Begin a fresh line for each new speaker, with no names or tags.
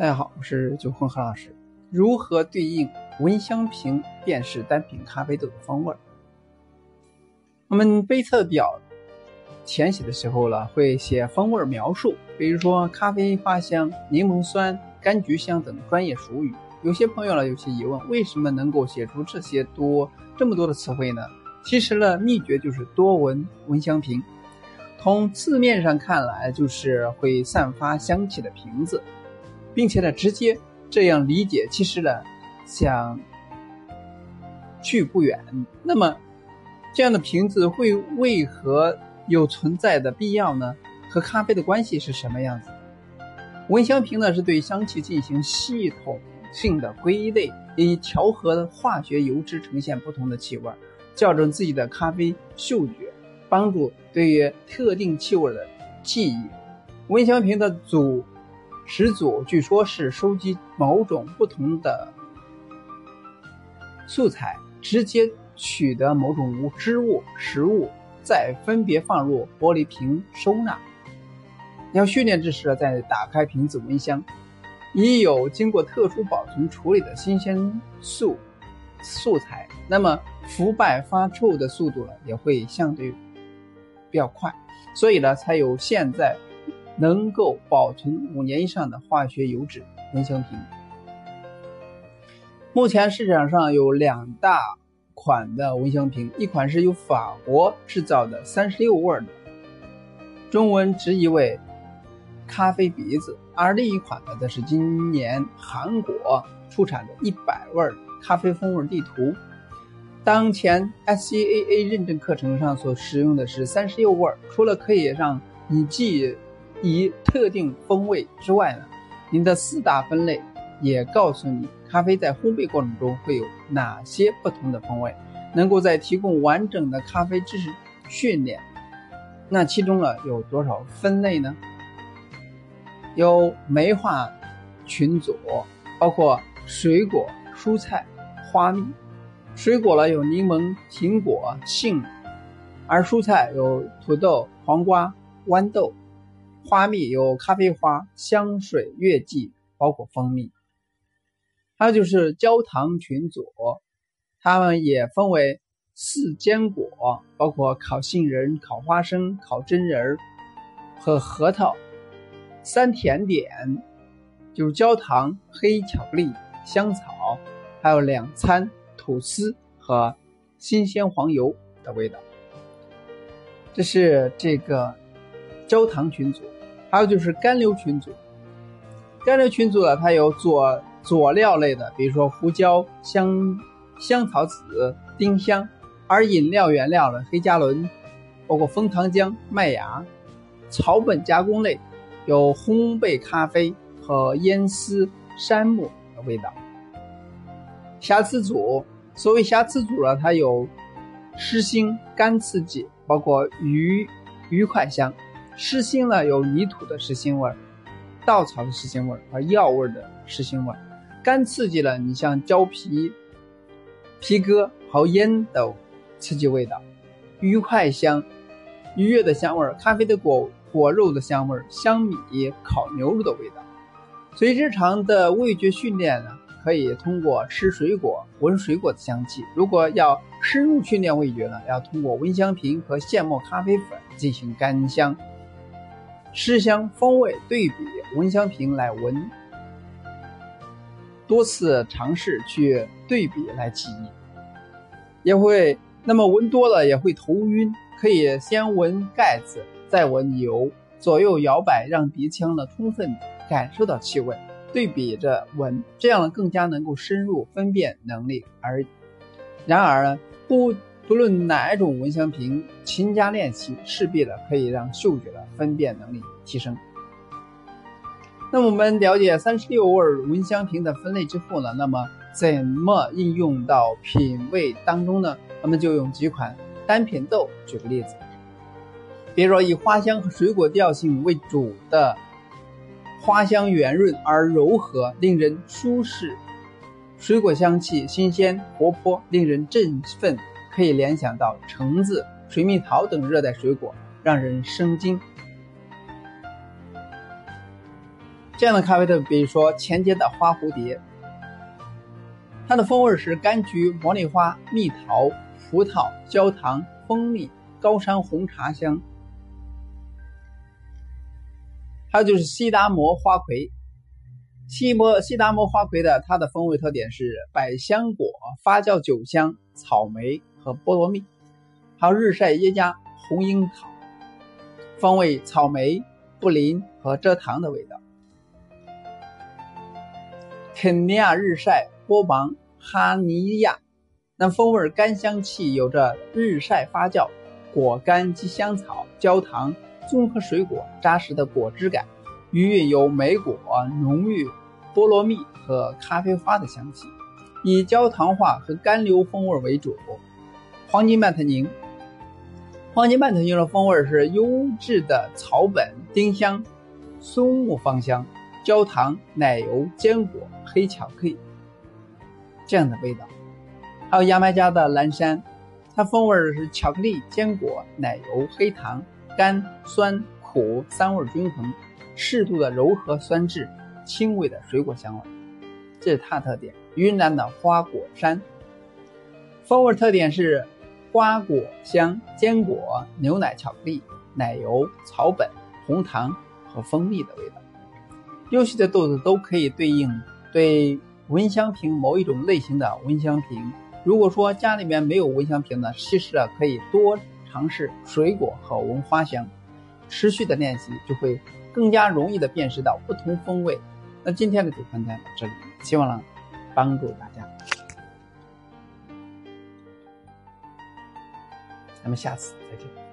大家好，我是九坤何老师。如何对应闻香瓶辨识单品咖啡豆的风味？我们杯测表填写的时候呢，会写风味描述，比如说咖啡花香、柠檬酸、柑橘香等专业术语。有些朋友呢有些疑问，为什么能够写出这些多这么多的词汇呢？其实呢，秘诀就是多闻 闻香瓶。从字面上看来，就是会散发香气的瓶子。并且呢，直接这样理解，其实呢，想去不远。那么，这样的瓶子会为何有存在的必要呢？和咖啡的关系是什么样子？闻香瓶呢，是对香气进行系统性的归类，以调和化学油脂呈现不同的气味，校正自己的咖啡嗅觉，帮助对于特定气味的记忆。闻香瓶的组。始祖据说是收集某种不同的素材，直接取得某种物织物、食物，再分别放入玻璃瓶收纳。要训练之时，再打开瓶子闻香。已有经过特殊保存处理的新鲜素素材，那么腐败发臭的速度呢，也会相对比较快，所以呢，才有现在。能够保存五年以上的化学油脂闻香瓶。目前市场上有两大款的闻香瓶，一款是由法国制造的三十六味的，中文直译为咖啡鼻子；而另一款呢，则是今年韩国出产的一百味咖啡风味地图。当前 SCAA 认证课程上所使用的是三十六味，除了可以让你记。以特定风味之外呢，您的四大分类也告诉你咖啡在烘焙过程中会有哪些不同的风味，能够在提供完整的咖啡知识训练。那其中呢有多少分类呢？有梅花群组，包括水果、蔬菜、花蜜。水果呢有柠檬、苹果、杏，而蔬菜有土豆、黄瓜、豌豆。花蜜有咖啡花、香水、月季，包括蜂蜜。还有就是焦糖群组，它们也分为四坚果，包括烤杏仁、烤花生、烤榛仁和核桃；三甜点，就是焦糖、黑巧克力、香草，还有两餐吐司和新鲜黄油的味道。这是这个焦糖群组。还有就是干流群组，干流群组呢，它有佐佐料类的，比如说胡椒、香香草籽、丁香；而饮料原料呢，黑加仑，包括枫糖浆、麦芽；草本加工类有烘焙咖啡和烟丝、杉木的味道。瑕疵组，所谓瑕疵组呢，它有湿腥、干刺激，包括鱼鱼块香。湿腥呢，有泥土的湿腥味儿，稻草的湿腥味儿和药味儿的湿腥味儿。干刺激了，你像胶皮、皮革和烟斗刺激味道。愉快香，愉悦的香味儿，咖啡的果果肉的香味儿，香米、烤牛肉的味道。所以日常的味觉训练呢，可以通过吃水果、闻水果的香气。如果要深入训练味觉呢，要通过闻香瓶和现磨咖啡粉进行干香。湿香风味对比，闻香瓶来闻，多次尝试去对比来记忆，也会那么闻多了也会头晕，可以先闻盖子，再闻油，左右摇摆，让鼻腔呢充分感受到气味，对比着闻，这样更加能够深入分辨能力。而然而呢不。不论哪一种蚊香瓶，勤加练习，势必的可以让嗅觉的分辨能力提升。那我们了解三十六味蚊香瓶的分类之后呢，那么怎么应用到品味当中呢？我们就用几款单品豆举个例子，比如说以花香和水果调性为主的花香圆润而柔和，令人舒适；水果香气新鲜活泼，令人振奋。可以联想到橙子、水蜜桃等热带水果，让人生津。这样的咖啡豆，比如说前街的花蝴蝶，它的风味是柑橘、茉莉花、蜜桃、葡萄、焦糖、蜂蜜、高山红茶香。还有就是西达摩花魁，西摩西达摩花魁的它的风味特点是百香果、发酵酒香、草莓和菠萝蜜，还有日晒耶加、红樱桃，风味草莓、布林和蔗糖的味道。肯尼亚日晒波芒哈尼亚，那风味干香气有着日晒发酵、果干及香草、焦糖。综合水果扎实的果汁感，余韵有莓果浓郁、菠萝蜜和咖啡花的香气，以焦糖化和干流风味为主。黄金曼特宁，黄金曼特宁的风味是优质的草本、丁香、松木芳香、焦糖、奶油、坚果、黑巧克力这样的味道。还有牙买加的蓝山，它风味是巧克力、坚果、奶油、黑糖。甘酸苦三味均衡，适度的柔和酸质，轻微的水果香味，这是它的特点。云南的花果山，风味特点是花果香、坚果、牛奶、巧克力、奶油、草本、红糖和蜂蜜的味道。优秀的豆子都可以对应对蚊香瓶某一种类型的蚊香瓶。如果说家里面没有蚊香瓶呢，其实啊可以多。尝试水果和闻花香，持续的练习就会更加容易的辨识到不同风味。那今天的主分享到这里，希望呢帮助大家。咱们下次再见。